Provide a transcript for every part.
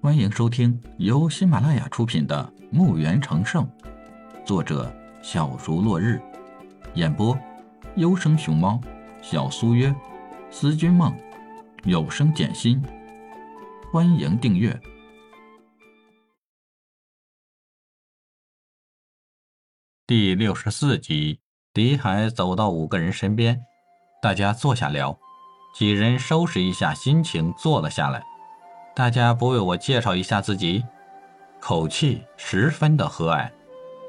欢迎收听由喜马拉雅出品的《墓园成圣》，作者小竹落日，演播优生熊猫、小苏约、思君梦、有声简心。欢迎订阅第六十四集。李海走到五个人身边，大家坐下聊。几人收拾一下心情，坐了下来。大家不为我介绍一下自己，口气十分的和蔼。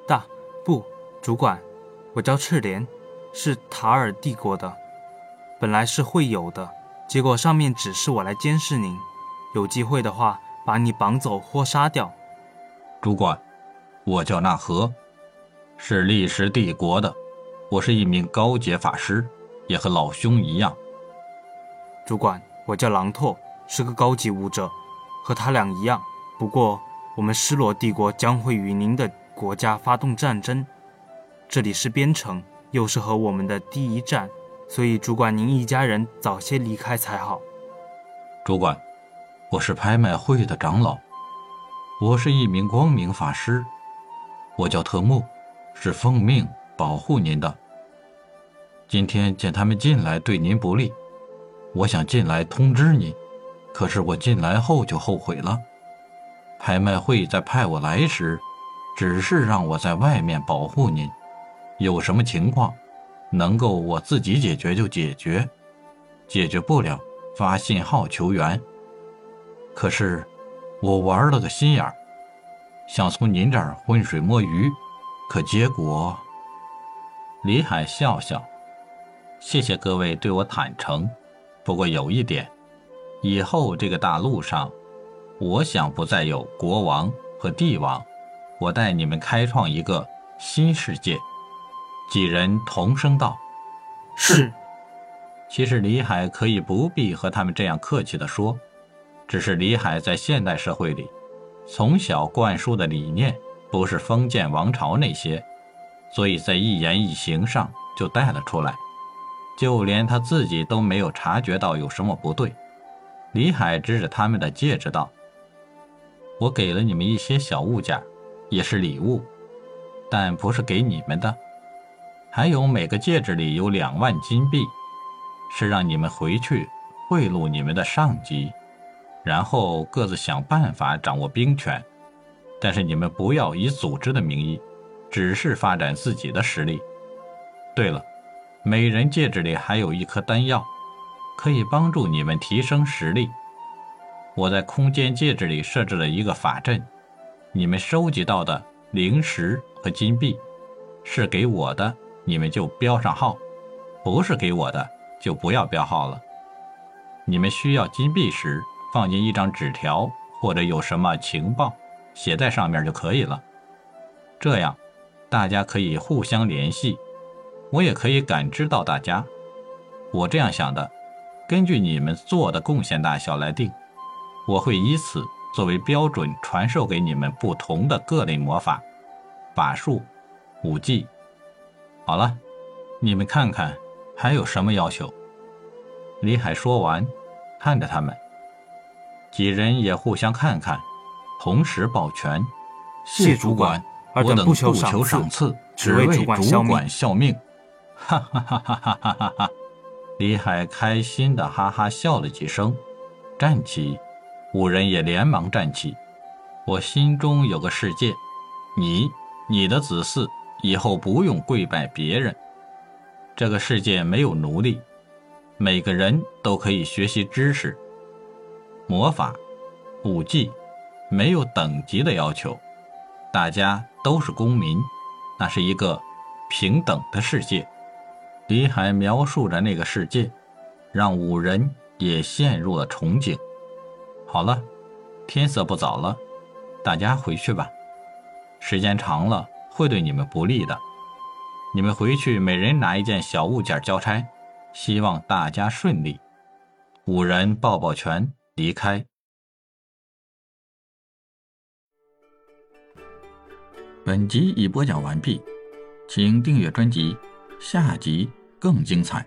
大不，主管，我叫赤莲，是塔尔帝国的。本来是会有的，结果上面指示我来监视您，有机会的话把你绑走或杀掉。主管，我叫纳和，是历史帝国的。我是一名高阶法师，也和老兄一样。主管，我叫狼拓，是个高级武者，和他俩一样。不过，我们失落帝国将会与您的国家发动战争，这里是边城，又是和我们的第一战，所以主管您一家人早些离开才好。主管，我是拍卖会的长老，我是一名光明法师，我叫特木，是奉命。保护您的。今天见他们进来对您不利，我想进来通知您，可是我进来后就后悔了。拍卖会在派我来时，只是让我在外面保护您，有什么情况能够我自己解决就解决，解决不了发信号求援。可是我玩了个心眼儿，想从您这儿浑水摸鱼，可结果……李海笑笑，谢谢各位对我坦诚。不过有一点，以后这个大陆上，我想不再有国王和帝王，我带你们开创一个新世界。几人同声道：“是。”其实李海可以不必和他们这样客气地说，只是李海在现代社会里，从小灌输的理念不是封建王朝那些。所以在一言一行上就带了出来，就连他自己都没有察觉到有什么不对。李海指着他们的戒指道：“我给了你们一些小物件，也是礼物，但不是给你们的。还有每个戒指里有两万金币，是让你们回去贿赂你们的上级，然后各自想办法掌握兵权。但是你们不要以组织的名义。”只是发展自己的实力。对了，每人戒指里还有一颗丹药，可以帮助你们提升实力。我在空间戒指里设置了一个法阵，你们收集到的灵石和金币，是给我的，你们就标上号；不是给我的，就不要标号了。你们需要金币时，放进一张纸条或者有什么情报，写在上面就可以了。这样。大家可以互相联系，我也可以感知到大家。我这样想的，根据你们做的贡献大小来定，我会以此作为标准传授给你们不同的各类魔法、法术、武技。好了，你们看看还有什么要求？李海说完，看着他们，几人也互相看看，同时抱拳，谢主管。我等不求赏赐，只为主管效命。哈哈哈哈哈哈哈哈！李海开心的哈哈笑了几声，站起，五人也连忙站起。我心中有个世界，你、你的子嗣以后不用跪拜别人。这个世界没有奴隶，每个人都可以学习知识、魔法、武技，没有等级的要求。大家都是公民，那是一个平等的世界。李海描述着那个世界，让五人也陷入了憧憬。好了，天色不早了，大家回去吧。时间长了会对你们不利的。你们回去，每人拿一件小物件交差。希望大家顺利。五人抱抱拳离开。本集已播讲完毕，请订阅专辑，下集更精彩。